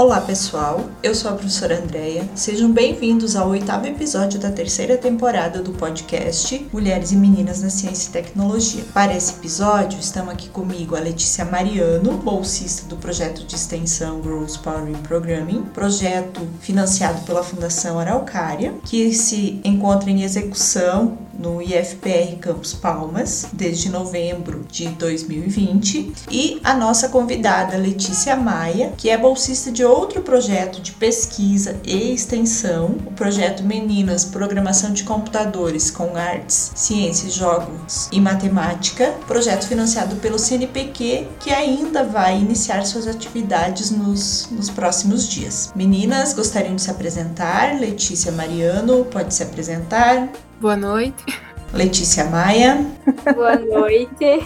Olá pessoal, eu sou a professora Andreia. Sejam bem-vindos ao oitavo episódio da terceira temporada do podcast Mulheres e Meninas na Ciência e Tecnologia. Para esse episódio, estamos aqui comigo a Letícia Mariano, bolsista do projeto de extensão Growth Powering Programming, projeto financiado pela Fundação Araucária, que se encontra em execução no IFPR Campus Palmas desde novembro de 2020, e a nossa convidada Letícia Maia, que é bolsista de outro projeto de pesquisa e extensão, o projeto Meninas Programação de Computadores com Artes, Ciências, Jogos e Matemática, projeto financiado pelo CNPq, que ainda vai iniciar suas atividades nos, nos próximos dias. Meninas, gostariam de se apresentar? Letícia Mariano, pode se apresentar? Boa noite. Letícia Maia. Boa noite.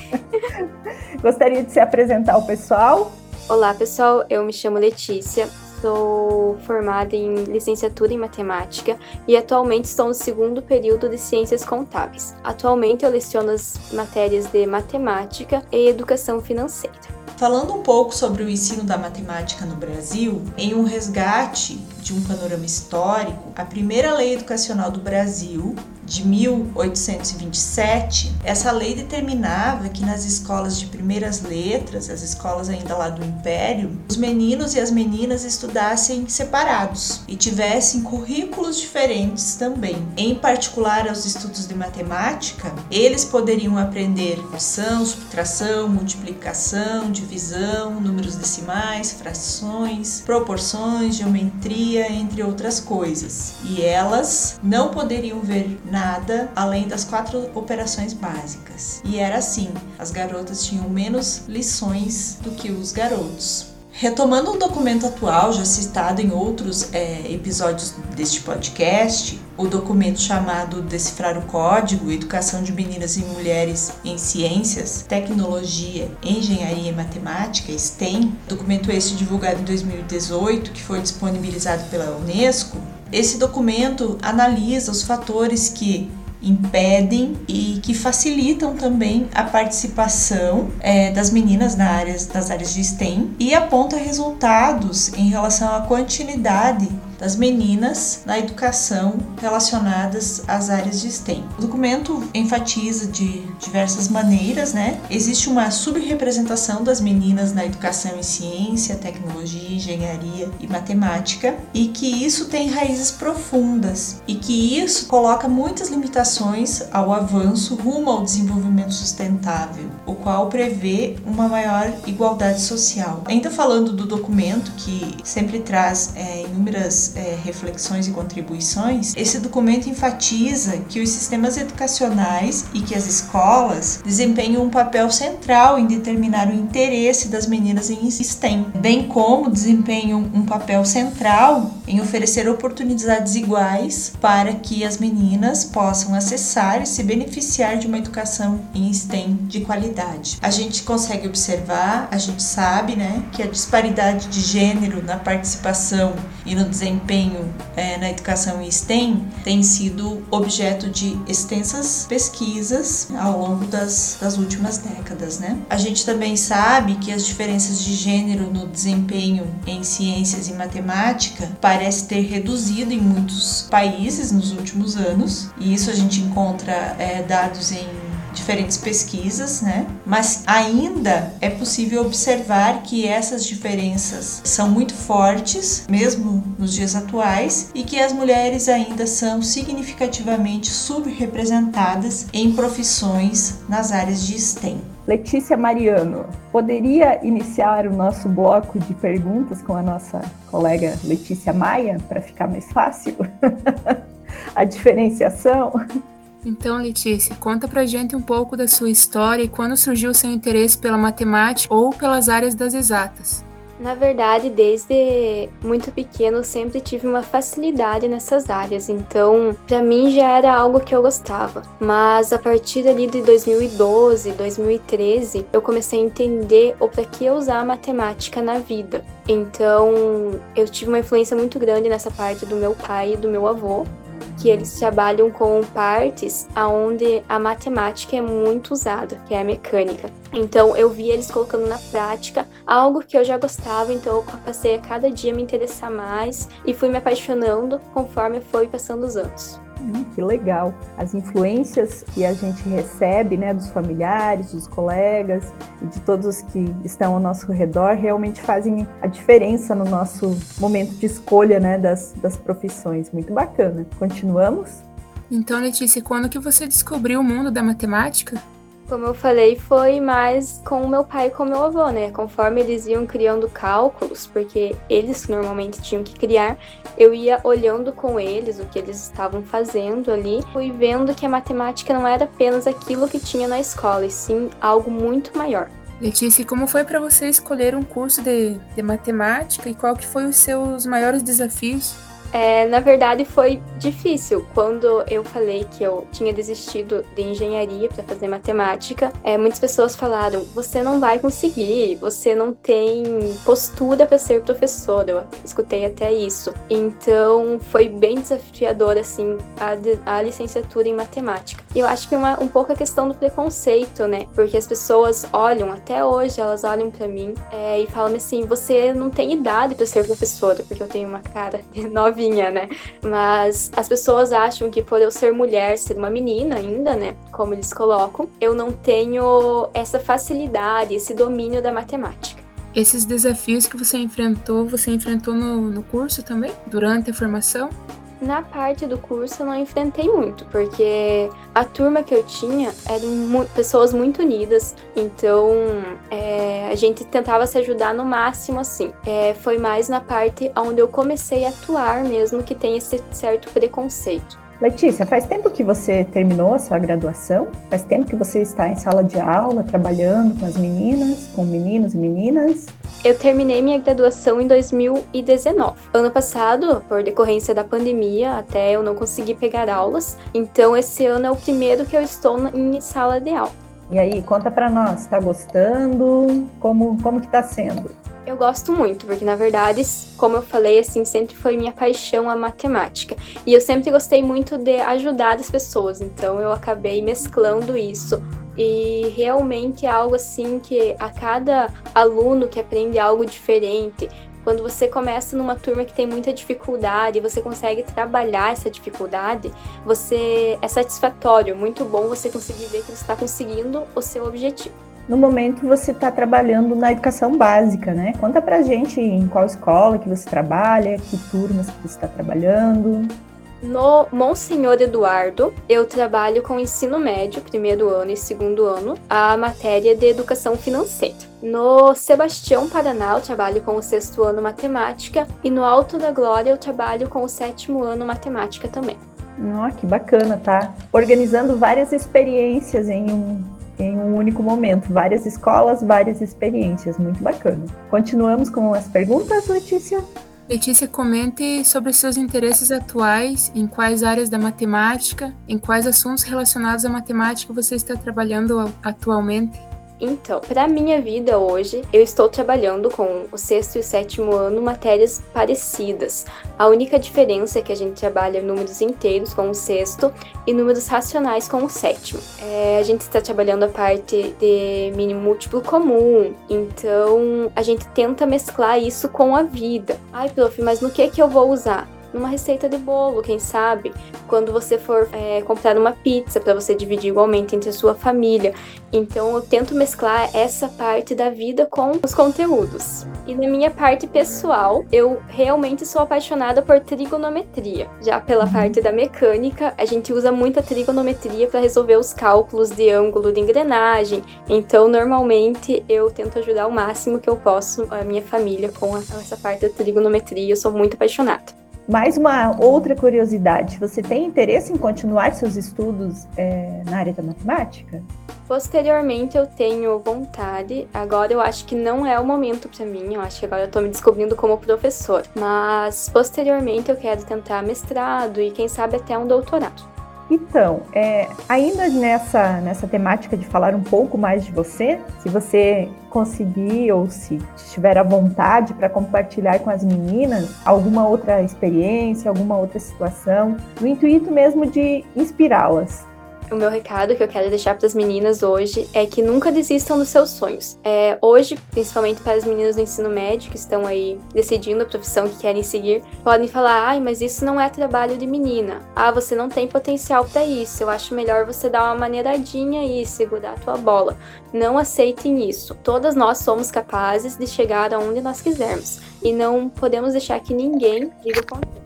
Gostaria de se apresentar ao pessoal? Olá, pessoal. Eu me chamo Letícia. Sou formada em licenciatura em matemática e atualmente estou no segundo período de ciências contábeis. Atualmente eu leciono as matérias de matemática e educação financeira. Falando um pouco sobre o ensino da matemática no Brasil, em um resgate de um panorama histórico, a primeira lei educacional do Brasil de 1827, essa lei determinava que nas escolas de primeiras letras, as escolas ainda lá do Império, os meninos e as meninas estudassem separados e tivessem currículos diferentes também. Em particular aos estudos de matemática, eles poderiam aprender adição, subtração, multiplicação, divisão, números decimais, frações, proporções, geometria, entre outras coisas. E elas não poderiam ver nada além das quatro operações básicas. E era assim: as garotas tinham menos lições do que os garotos. Retomando um documento atual, já citado em outros é, episódios deste podcast, o documento chamado Decifrar o Código, Educação de Meninas e Mulheres em Ciências, Tecnologia, Engenharia e Matemática, STEM, documento este divulgado em 2018, que foi disponibilizado pela Unesco, esse documento analisa os fatores que impedem e que facilitam também a participação é, das meninas na áreas, nas áreas de STEM e aponta resultados em relação à continuidade das meninas na educação relacionadas às áreas de STEM. O documento enfatiza de diversas maneiras, né? Existe uma subrepresentação das meninas na educação em ciência, tecnologia, engenharia e matemática e que isso tem raízes profundas e que isso coloca muitas limitações ao avanço rumo ao desenvolvimento sustentável, o qual prevê uma maior igualdade social. Ainda falando do documento que sempre traz é, inúmeras é, reflexões e contribuições, esse documento enfatiza que os sistemas educacionais e que as escolas desempenham um papel central em determinar o interesse das meninas em STEM, bem como desempenham um papel central em oferecer oportunidades iguais para que as meninas possam acessar e se beneficiar de uma educação em STEM de qualidade. A gente consegue observar, a gente sabe, né, que a disparidade de gênero na participação e no desempenho desempenho é, na educação em STEM tem sido objeto de extensas pesquisas ao longo das, das últimas décadas, né? A gente também sabe que as diferenças de gênero no desempenho em ciências e matemática parece ter reduzido em muitos países nos últimos anos, e isso a gente encontra é, dados em diferentes pesquisas, né? Mas ainda é possível observar que essas diferenças são muito fortes, mesmo nos dias atuais, e que as mulheres ainda são significativamente subrepresentadas em profissões nas áreas de STEM. Letícia Mariano, poderia iniciar o nosso bloco de perguntas com a nossa colega Letícia Maia para ficar mais fácil? a diferenciação? Então, Letícia, conta pra gente um pouco da sua história e quando surgiu seu interesse pela matemática ou pelas áreas das exatas. Na verdade, desde muito pequeno, eu sempre tive uma facilidade nessas áreas, então para mim já era algo que eu gostava. Mas a partir ali de 2012, 2013, eu comecei a entender o para que usar a matemática na vida. Então, eu tive uma influência muito grande nessa parte do meu pai e do meu avô, que eles trabalham com partes aonde a matemática é muito usada, que é a mecânica. Então eu vi eles colocando na prática algo que eu já gostava, então eu passei a cada dia me interessar mais e fui me apaixonando conforme foi passando os anos. Hum, que legal. As influências que a gente recebe, né, dos familiares, dos colegas e de todos que estão ao nosso redor realmente fazem a diferença no nosso momento de escolha, né, das, das profissões. Muito bacana. Continuamos? Então, Letícia, quando que você descobriu o mundo da matemática? Como eu falei, foi mais com o meu pai e com o meu avô, né? Conforme eles iam criando cálculos, porque eles normalmente tinham que criar, eu ia olhando com eles o que eles estavam fazendo ali, fui vendo que a matemática não era apenas aquilo que tinha na escola, e sim algo muito maior. Letícia, como foi para você escolher um curso de, de matemática e qual que foi os seus maiores desafios? É, na verdade, foi difícil. Quando eu falei que eu tinha desistido de engenharia para fazer matemática, é, muitas pessoas falaram: você não vai conseguir, você não tem postura para ser professora. Eu escutei até isso. Então, foi bem desafiador, assim, a, a licenciatura em matemática. E eu acho que é uma, um pouco a questão do preconceito, né? Porque as pessoas olham, até hoje, elas olham para mim é, e falam assim: você não tem idade para ser professora, porque eu tenho uma cara de nove novinha, né? Mas as pessoas acham que por eu ser mulher, ser uma menina ainda, né? Como eles colocam, eu não tenho essa facilidade, esse domínio da matemática. Esses desafios que você enfrentou, você enfrentou no, no curso também? Durante a formação? Na parte do curso eu não enfrentei muito, porque a turma que eu tinha eram mu pessoas muito unidas, então é, a gente tentava se ajudar no máximo assim. É, foi mais na parte onde eu comecei a atuar mesmo que tem esse certo preconceito. Letícia, faz tempo que você terminou a sua graduação? Faz tempo que você está em sala de aula, trabalhando com as meninas, com meninos e meninas? Eu terminei minha graduação em 2019. Ano passado, por decorrência da pandemia, até eu não consegui pegar aulas, então esse ano é o primeiro que eu estou em sala de aula. E aí, conta para nós, está gostando? Como como que tá sendo? Eu gosto muito, porque na verdade, como eu falei, assim, sempre foi minha paixão a matemática. E eu sempre gostei muito de ajudar as pessoas, então eu acabei mesclando isso. E realmente é algo assim que a cada aluno que aprende algo diferente, quando você começa numa turma que tem muita dificuldade e você consegue trabalhar essa dificuldade, você é satisfatório, muito bom você conseguir ver que você está conseguindo o seu objetivo. No momento você está trabalhando na educação básica, né? Conta pra gente em qual escola que você trabalha, que turmas que você está trabalhando. No Monsenhor Eduardo, eu trabalho com ensino médio, primeiro ano e segundo ano, a matéria de educação financeira. No Sebastião Paraná, eu trabalho com o sexto ano matemática. E no Alto da Glória, eu trabalho com o sétimo ano matemática também. Oh, que bacana, tá? Organizando várias experiências em um em um único momento. Várias escolas, várias experiências. Muito bacana. Continuamos com as perguntas, Letícia? Letícia, comente sobre seus interesses atuais, em quais áreas da matemática, em quais assuntos relacionados à matemática você está trabalhando atualmente. Então, para minha vida hoje, eu estou trabalhando com o sexto e o sétimo ano matérias parecidas. A única diferença é que a gente trabalha números inteiros com o sexto e números racionais com o sétimo. É, a gente está trabalhando a parte de mínimo múltiplo comum, então a gente tenta mesclar isso com a vida. Ai, prof, mas no que que eu vou usar? Numa receita de bolo, quem sabe? Quando você for é, comprar uma pizza para você dividir igualmente entre a sua família. Então eu tento mesclar essa parte da vida com os conteúdos. E na minha parte pessoal, eu realmente sou apaixonada por trigonometria. Já pela parte da mecânica, a gente usa muita trigonometria para resolver os cálculos de ângulo de engrenagem. Então, normalmente, eu tento ajudar o máximo que eu posso a minha família com essa parte da trigonometria. Eu sou muito apaixonada. Mais uma outra curiosidade: você tem interesse em continuar seus estudos é, na área da matemática? Posteriormente eu tenho vontade, agora eu acho que não é o momento para mim, eu acho que agora eu tô me descobrindo como professor, mas posteriormente eu quero tentar mestrado e quem sabe até um doutorado. Então, é, ainda nessa, nessa temática de falar um pouco mais de você, se você conseguir ou se tiver a vontade para compartilhar com as meninas alguma outra experiência, alguma outra situação, no intuito mesmo de inspirá-las o meu recado que eu quero deixar para as meninas hoje é que nunca desistam dos seus sonhos. É, hoje, principalmente para as meninas do ensino médio que estão aí decidindo a profissão que querem seguir, podem falar: ai, mas isso não é trabalho de menina. Ah, você não tem potencial para isso. Eu acho melhor você dar uma maneiradinha e segurar a tua bola. Não aceitem isso. Todas nós somos capazes de chegar aonde nós quisermos e não podemos deixar que ninguém diga o contrário.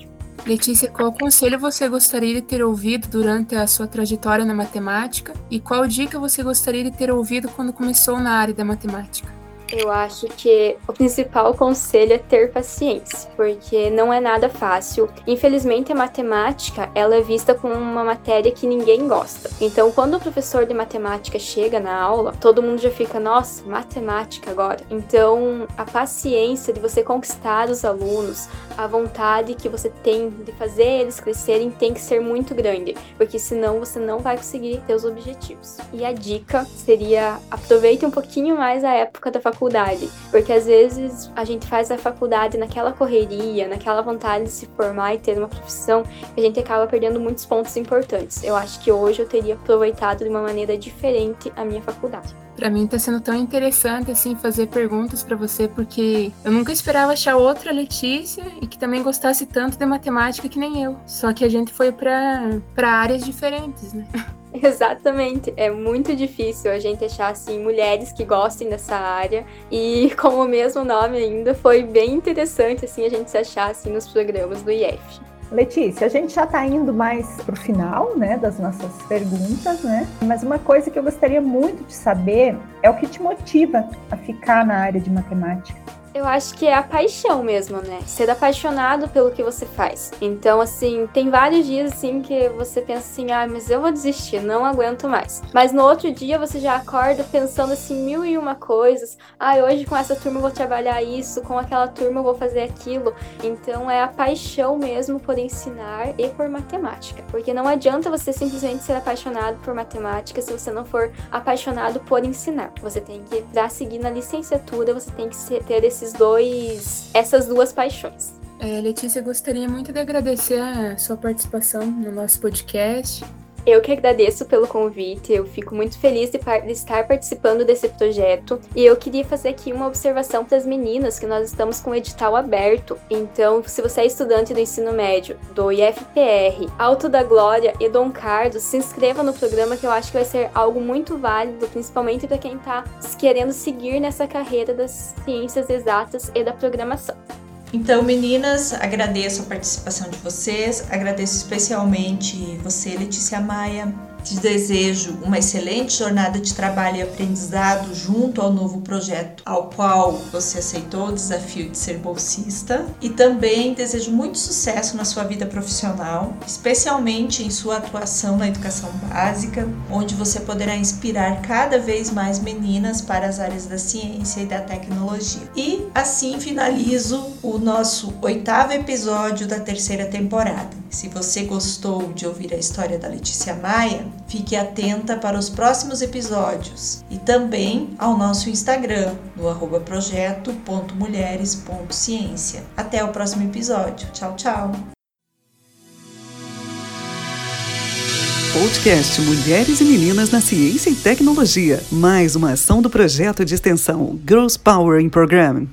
Letícia, qual conselho você gostaria de ter ouvido durante a sua trajetória na matemática e qual dica você gostaria de ter ouvido quando começou na área da matemática? Eu acho que o principal conselho é ter paciência, porque não é nada fácil. Infelizmente, a matemática ela é vista como uma matéria que ninguém gosta. Então, quando o professor de matemática chega na aula, todo mundo já fica, nossa, matemática agora. Então, a paciência de você conquistar os alunos, a vontade que você tem de fazer eles crescerem tem que ser muito grande, porque senão você não vai conseguir ter os objetivos. E a dica seria aproveite um pouquinho mais a época da faculdade faculdade, porque às vezes a gente faz a faculdade naquela correria, naquela vontade de se formar e ter uma profissão, a gente acaba perdendo muitos pontos importantes. Eu acho que hoje eu teria aproveitado de uma maneira diferente a minha faculdade. Para mim tá sendo tão interessante assim fazer perguntas para você, porque eu nunca esperava achar outra Letícia e que também gostasse tanto de matemática que nem eu. Só que a gente foi para para áreas diferentes, né? Exatamente. É muito difícil a gente achar assim mulheres que gostem dessa área e como o mesmo nome ainda foi bem interessante assim a gente se achar assim nos programas do IF. Letícia, a gente já está indo mais para o final né, das nossas perguntas, né? Mas uma coisa que eu gostaria muito de saber é o que te motiva a ficar na área de matemática. Eu acho que é a paixão mesmo, né? Ser apaixonado pelo que você faz. Então, assim, tem vários dias assim que você pensa assim: "Ah, mas eu vou desistir, não aguento mais". Mas no outro dia você já acorda pensando assim mil e uma coisas. Ah, hoje com essa turma eu vou trabalhar isso, com aquela turma eu vou fazer aquilo. Então, é a paixão mesmo por ensinar e por matemática. Porque não adianta você simplesmente ser apaixonado por matemática se você não for apaixonado por ensinar. Você tem que, para seguir na licenciatura, você tem que ter esses esses dois, essas duas paixões. É, Letícia, gostaria muito de agradecer a sua participação no nosso podcast. Eu que agradeço pelo convite, eu fico muito feliz de, de, estar participando desse projeto e eu queria fazer aqui uma observação para as meninas que nós estamos com o edital aberto. Então, se você é estudante do ensino médio, do IFPR, Alto da Glória e Dom Carlos, se inscreva no programa que eu acho que vai ser algo muito válido, principalmente para quem está querendo seguir nessa carreira das ciências exatas e da programação. Então, meninas, agradeço a participação de vocês, agradeço especialmente você, Letícia Maia, te desejo uma excelente jornada de trabalho e aprendizado junto ao novo projeto ao qual você aceitou o desafio de ser bolsista e também desejo muito sucesso na sua vida profissional, especialmente em sua atuação na educação básica, onde você poderá inspirar cada vez mais meninas para as áreas da ciência e da tecnologia. E assim finalizo o nosso oitavo episódio da terceira temporada. Se você gostou de ouvir a história da Letícia Maia, Fique atenta para os próximos episódios e também ao nosso Instagram, no projeto.mulheres.ciência. Até o próximo episódio. Tchau, tchau! Podcast Mulheres e Meninas na Ciência e Tecnologia. Mais uma ação do projeto de extensão Girls Power in Program.